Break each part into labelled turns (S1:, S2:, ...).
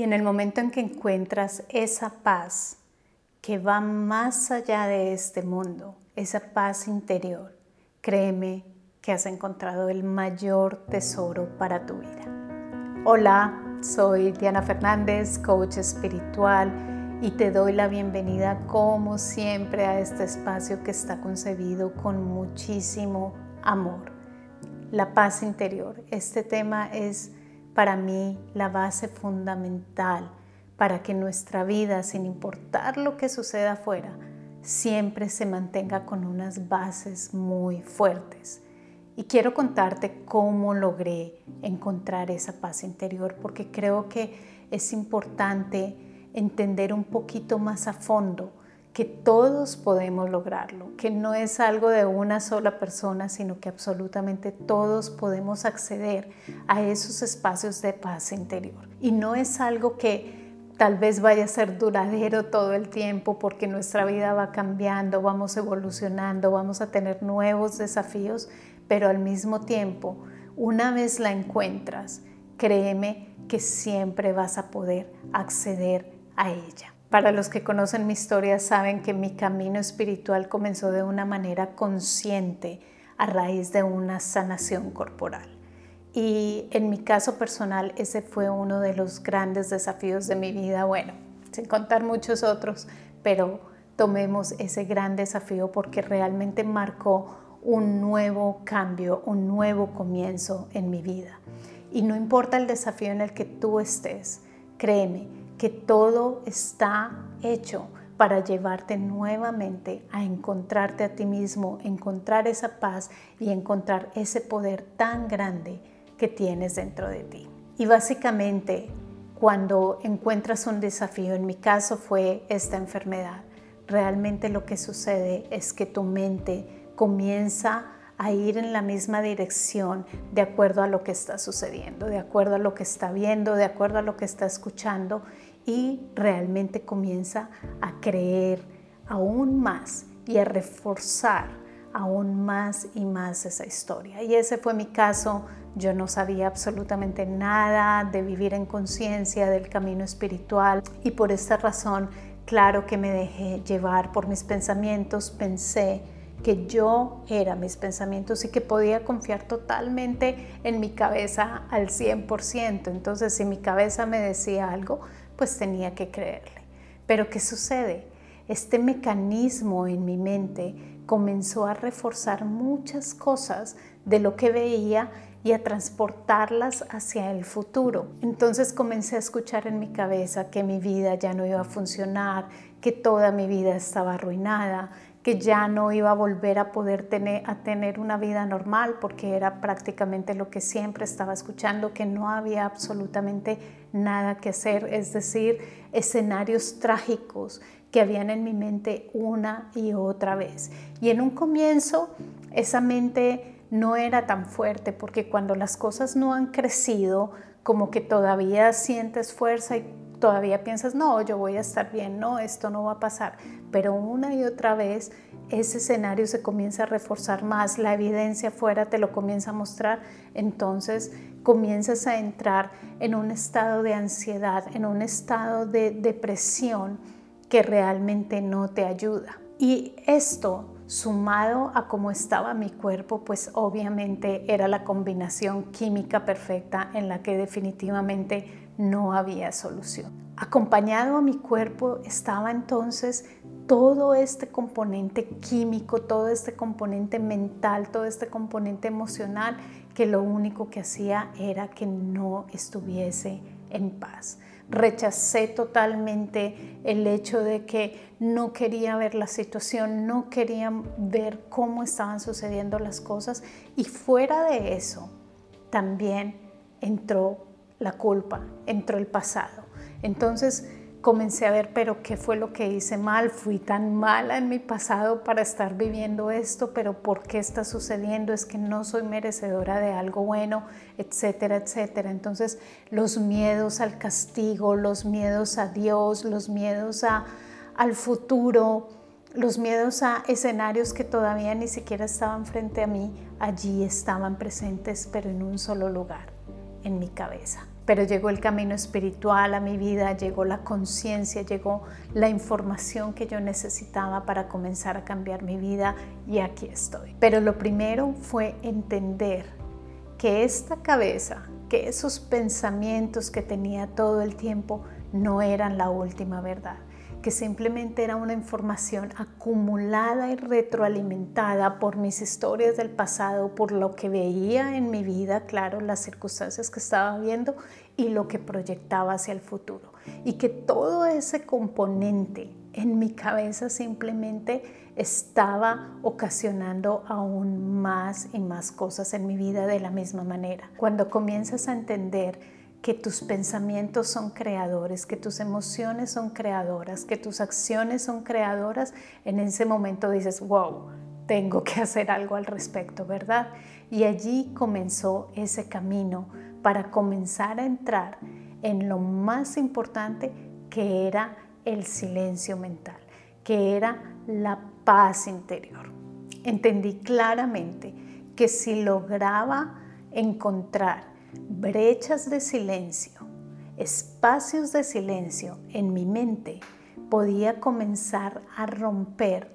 S1: Y en el momento en que encuentras esa paz que va más allá de este mundo, esa paz interior, créeme que has encontrado el mayor tesoro para tu vida. Hola, soy Diana Fernández, coach espiritual y te doy la bienvenida como siempre a este espacio que está concebido con muchísimo amor. La paz interior. Este tema es para mí la base fundamental para que nuestra vida, sin importar lo que suceda afuera, siempre se mantenga con unas bases muy fuertes. Y quiero contarte cómo logré encontrar esa paz interior, porque creo que es importante entender un poquito más a fondo que todos podemos lograrlo, que no es algo de una sola persona, sino que absolutamente todos podemos acceder a esos espacios de paz interior. Y no es algo que tal vez vaya a ser duradero todo el tiempo porque nuestra vida va cambiando, vamos evolucionando, vamos a tener nuevos desafíos, pero al mismo tiempo, una vez la encuentras, créeme que siempre vas a poder acceder a ella. Para los que conocen mi historia saben que mi camino espiritual comenzó de una manera consciente a raíz de una sanación corporal. Y en mi caso personal ese fue uno de los grandes desafíos de mi vida, bueno, sin contar muchos otros, pero tomemos ese gran desafío porque realmente marcó un nuevo cambio, un nuevo comienzo en mi vida. Y no importa el desafío en el que tú estés, créeme, que todo está hecho para llevarte nuevamente a encontrarte a ti mismo, encontrar esa paz y encontrar ese poder tan grande que tienes dentro de ti. Y básicamente, cuando encuentras un desafío, en mi caso fue esta enfermedad, realmente lo que sucede es que tu mente comienza a ir en la misma dirección de acuerdo a lo que está sucediendo, de acuerdo a lo que está viendo, de acuerdo a lo que está escuchando y realmente comienza a creer aún más y a reforzar aún más y más esa historia. Y ese fue mi caso. Yo no sabía absolutamente nada de vivir en conciencia del camino espiritual y por esta razón, claro que me dejé llevar por mis pensamientos, pensé que yo era mis pensamientos y que podía confiar totalmente en mi cabeza al 100%. Entonces, si mi cabeza me decía algo, pues tenía que creerle. Pero ¿qué sucede? Este mecanismo en mi mente comenzó a reforzar muchas cosas de lo que veía y a transportarlas hacia el futuro. Entonces comencé a escuchar en mi cabeza que mi vida ya no iba a funcionar, que toda mi vida estaba arruinada, que ya no iba a volver a poder tener, tener una vida normal porque era prácticamente lo que siempre estaba escuchando, que no había absolutamente nada que hacer, es decir, escenarios trágicos que habían en mi mente una y otra vez. Y en un comienzo esa mente no era tan fuerte porque cuando las cosas no han crecido, como que todavía sientes fuerza y todavía piensas, no, yo voy a estar bien, no, esto no va a pasar. Pero una y otra vez ese escenario se comienza a reforzar más, la evidencia fuera te lo comienza a mostrar, entonces comienzas a entrar en un estado de ansiedad, en un estado de depresión que realmente no te ayuda. Y esto sumado a cómo estaba mi cuerpo, pues obviamente era la combinación química perfecta en la que definitivamente no había solución. Acompañado a mi cuerpo estaba entonces todo este componente químico, todo este componente mental, todo este componente emocional que lo único que hacía era que no estuviese en paz. Rechacé totalmente el hecho de que no quería ver la situación, no quería ver cómo estaban sucediendo las cosas y fuera de eso también entró la culpa, entró el pasado. Entonces comencé a ver, pero qué fue lo que hice mal, fui tan mala en mi pasado para estar viviendo esto, pero por qué está sucediendo, es que no soy merecedora de algo bueno, etcétera, etcétera. Entonces los miedos al castigo, los miedos a Dios, los miedos a, al futuro, los miedos a escenarios que todavía ni siquiera estaban frente a mí, allí estaban presentes, pero en un solo lugar, en mi cabeza pero llegó el camino espiritual a mi vida, llegó la conciencia, llegó la información que yo necesitaba para comenzar a cambiar mi vida y aquí estoy. Pero lo primero fue entender que esta cabeza, que esos pensamientos que tenía todo el tiempo no eran la última verdad que simplemente era una información acumulada y retroalimentada por mis historias del pasado, por lo que veía en mi vida, claro, las circunstancias que estaba viendo y lo que proyectaba hacia el futuro. Y que todo ese componente en mi cabeza simplemente estaba ocasionando aún más y más cosas en mi vida de la misma manera. Cuando comienzas a entender que tus pensamientos son creadores, que tus emociones son creadoras, que tus acciones son creadoras, en ese momento dices, wow, tengo que hacer algo al respecto, ¿verdad? Y allí comenzó ese camino para comenzar a entrar en lo más importante que era el silencio mental, que era la paz interior. Entendí claramente que si lograba encontrar brechas de silencio, espacios de silencio en mi mente, podía comenzar a romper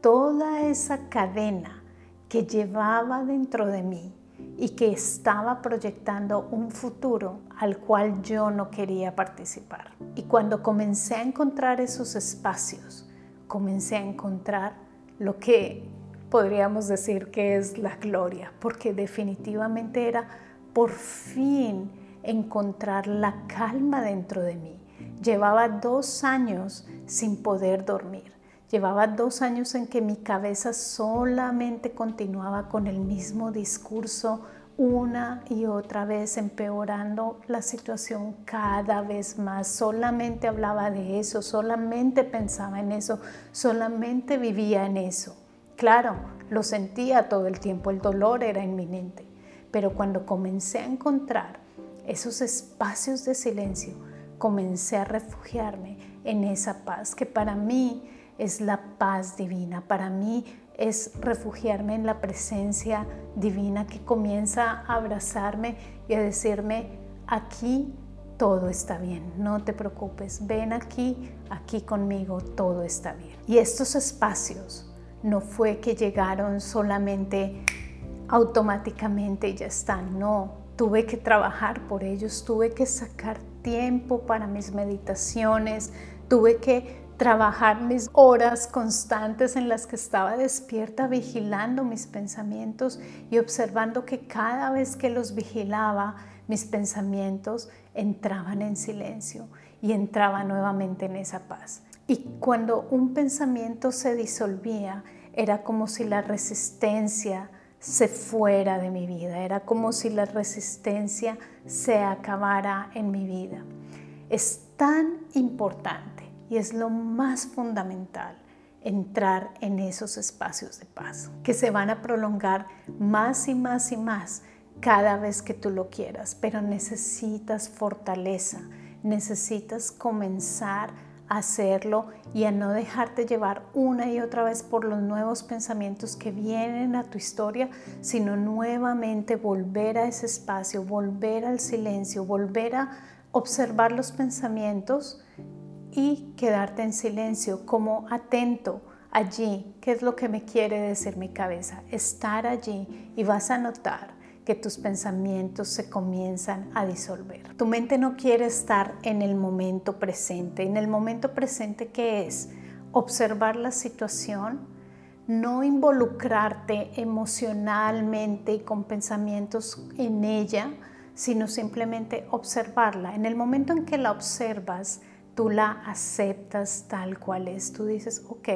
S1: toda esa cadena que llevaba dentro de mí y que estaba proyectando un futuro al cual yo no quería participar. Y cuando comencé a encontrar esos espacios, comencé a encontrar lo que podríamos decir que es la gloria, porque definitivamente era por fin encontrar la calma dentro de mí. Llevaba dos años sin poder dormir. Llevaba dos años en que mi cabeza solamente continuaba con el mismo discurso una y otra vez empeorando la situación cada vez más. Solamente hablaba de eso, solamente pensaba en eso, solamente vivía en eso. Claro, lo sentía todo el tiempo, el dolor era inminente. Pero cuando comencé a encontrar esos espacios de silencio, comencé a refugiarme en esa paz que para mí es la paz divina, para mí es refugiarme en la presencia divina que comienza a abrazarme y a decirme, aquí todo está bien, no te preocupes, ven aquí, aquí conmigo, todo está bien. Y estos espacios no fue que llegaron solamente automáticamente ya están. No, tuve que trabajar por ellos, tuve que sacar tiempo para mis meditaciones, tuve que trabajar mis horas constantes en las que estaba despierta vigilando mis pensamientos y observando que cada vez que los vigilaba, mis pensamientos entraban en silencio y entraba nuevamente en esa paz. Y cuando un pensamiento se disolvía, era como si la resistencia se fuera de mi vida. Era como si la resistencia se acabara en mi vida. Es tan importante y es lo más fundamental entrar en esos espacios de paz que se van a prolongar más y más y más cada vez que tú lo quieras, pero necesitas fortaleza, necesitas comenzar hacerlo y a no dejarte llevar una y otra vez por los nuevos pensamientos que vienen a tu historia, sino nuevamente volver a ese espacio, volver al silencio, volver a observar los pensamientos y quedarte en silencio como atento allí, qué es lo que me quiere decir mi cabeza, estar allí y vas a notar que tus pensamientos se comienzan a disolver. Tu mente no quiere estar en el momento presente. En el momento presente, ¿qué es? Observar la situación, no involucrarte emocionalmente y con pensamientos en ella, sino simplemente observarla. En el momento en que la observas, tú la aceptas tal cual es. Tú dices, ok,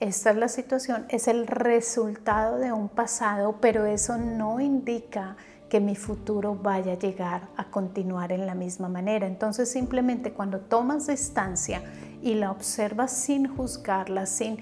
S1: esta es la situación, es el resultado de un pasado, pero eso no indica que mi futuro vaya a llegar a continuar en la misma manera. Entonces simplemente cuando tomas distancia y la observas sin juzgarla, sin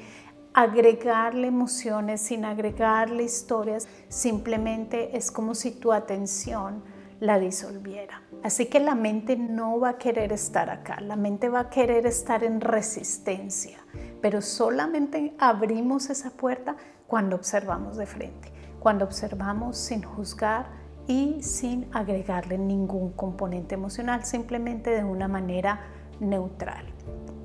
S1: agregarle emociones, sin agregarle historias, simplemente es como si tu atención la disolviera. Así que la mente no va a querer estar acá, la mente va a querer estar en resistencia pero solamente abrimos esa puerta cuando observamos de frente, cuando observamos sin juzgar y sin agregarle ningún componente emocional, simplemente de una manera neutral.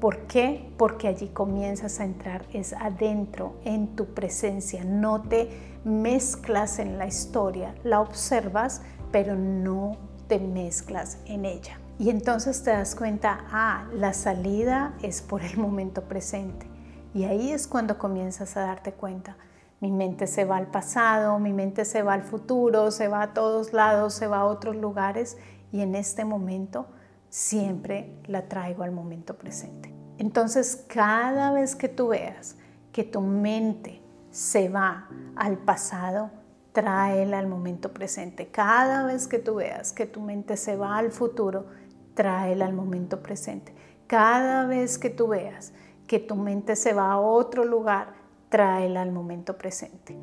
S1: ¿Por qué? Porque allí comienzas a entrar, es adentro, en tu presencia, no te mezclas en la historia, la observas, pero no te mezclas en ella. Y entonces te das cuenta, ah, la salida es por el momento presente. Y ahí es cuando comienzas a darte cuenta. Mi mente se va al pasado, mi mente se va al futuro, se va a todos lados, se va a otros lugares y en este momento siempre la traigo al momento presente. Entonces, cada vez que tú veas que tu mente se va al pasado, tráela al momento presente. Cada vez que tú veas que tu mente se va al futuro, tráela al momento presente. Cada vez que tú veas que tu mente se va a otro lugar, tráela al momento presente.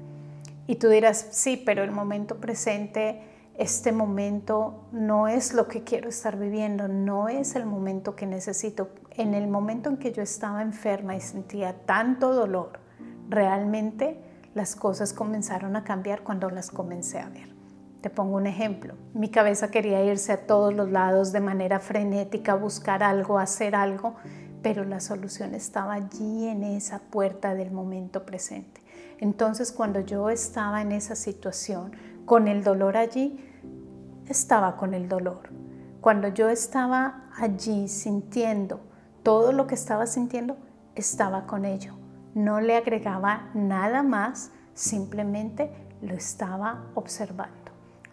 S1: Y tú dirás, sí, pero el momento presente este momento no es lo que quiero estar viviendo, no es el momento que necesito. En el momento en que yo estaba enferma y sentía tanto dolor, realmente las cosas comenzaron a cambiar cuando las comencé a ver. Te pongo un ejemplo. Mi cabeza quería irse a todos los lados de manera frenética, buscar algo, hacer algo, pero la solución estaba allí en esa puerta del momento presente. Entonces cuando yo estaba en esa situación, con el dolor allí, estaba con el dolor. Cuando yo estaba allí sintiendo todo lo que estaba sintiendo, estaba con ello. No le agregaba nada más, simplemente lo estaba observando,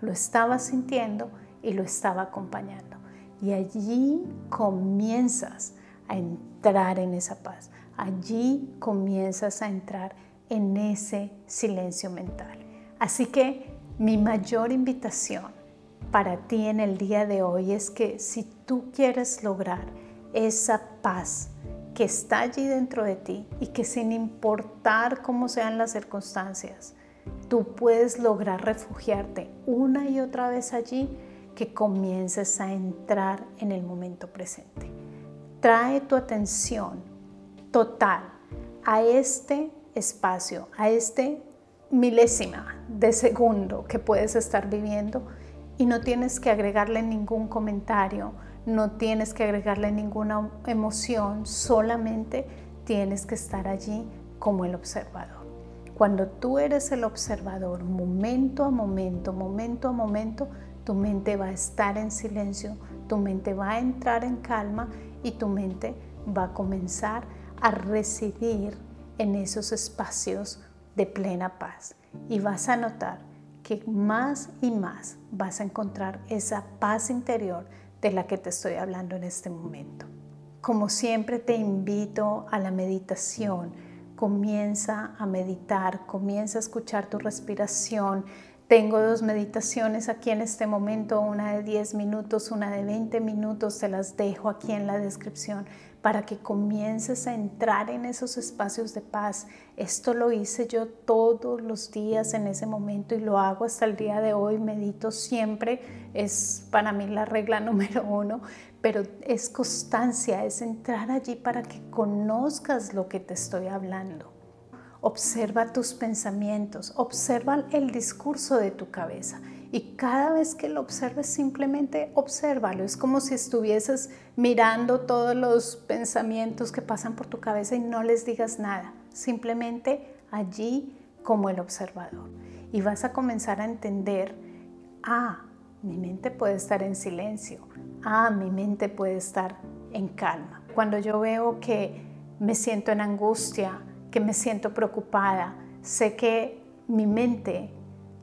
S1: lo estaba sintiendo y lo estaba acompañando. Y allí comienzas a entrar en esa paz. Allí comienzas a entrar en ese silencio mental. Así que mi mayor invitación para ti en el día de hoy es que si tú quieres lograr esa paz que está allí dentro de ti y que sin importar cómo sean las circunstancias, tú puedes lograr refugiarte una y otra vez allí, que comiences a entrar en el momento presente. Trae tu atención total a este espacio, a este milésima de segundo que puedes estar viviendo y no tienes que agregarle ningún comentario, no tienes que agregarle ninguna emoción, solamente tienes que estar allí como el observador. Cuando tú eres el observador, momento a momento, momento a momento, tu mente va a estar en silencio, tu mente va a entrar en calma y tu mente va a comenzar a residir en esos espacios de plena paz. Y vas a notar que más y más vas a encontrar esa paz interior de la que te estoy hablando en este momento. Como siempre te invito a la meditación. Comienza a meditar, comienza a escuchar tu respiración. Tengo dos meditaciones aquí en este momento, una de 10 minutos, una de 20 minutos, te las dejo aquí en la descripción para que comiences a entrar en esos espacios de paz. Esto lo hice yo todos los días en ese momento y lo hago hasta el día de hoy. Medito siempre, es para mí la regla número uno, pero es constancia, es entrar allí para que conozcas lo que te estoy hablando. Observa tus pensamientos, observa el discurso de tu cabeza y cada vez que lo observes simplemente obsérvalo. Es como si estuvieses mirando todos los pensamientos que pasan por tu cabeza y no les digas nada. Simplemente allí como el observador. Y vas a comenzar a entender, ah, mi mente puede estar en silencio, ah, mi mente puede estar en calma. Cuando yo veo que me siento en angustia, que me siento preocupada, sé que mi mente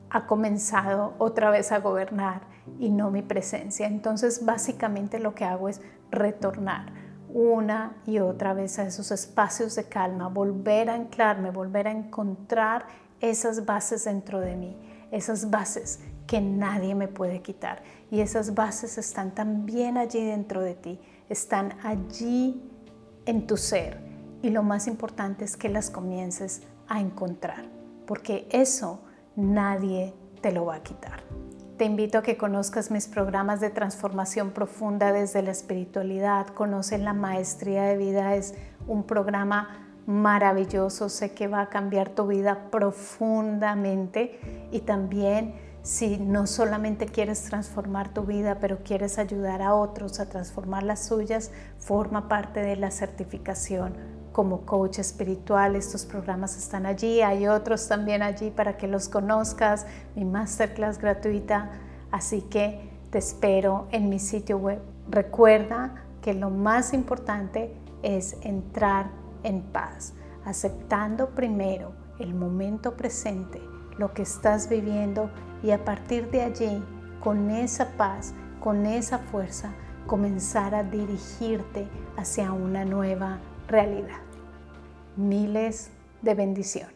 S1: ha comenzado otra vez a gobernar y no mi presencia. Entonces básicamente lo que hago es retornar una y otra vez a esos espacios de calma, volver a anclarme, volver a encontrar esas bases dentro de mí, esas bases que nadie me puede quitar. Y esas bases están también allí dentro de ti, están allí en tu ser. Y lo más importante es que las comiences a encontrar, porque eso nadie te lo va a quitar. Te invito a que conozcas mis programas de transformación profunda desde la espiritualidad. Conoce la maestría de vida, es un programa maravilloso, sé que va a cambiar tu vida profundamente y también si no solamente quieres transformar tu vida, pero quieres ayudar a otros a transformar las suyas, forma parte de la certificación como coach espiritual. Estos programas están allí, hay otros también allí para que los conozcas, mi masterclass gratuita. Así que te espero en mi sitio web. Recuerda que lo más importante es entrar en paz, aceptando primero el momento presente, lo que estás viviendo y a partir de allí, con esa paz, con esa fuerza, comenzar a dirigirte hacia una nueva realidad. Miles de bendiciones.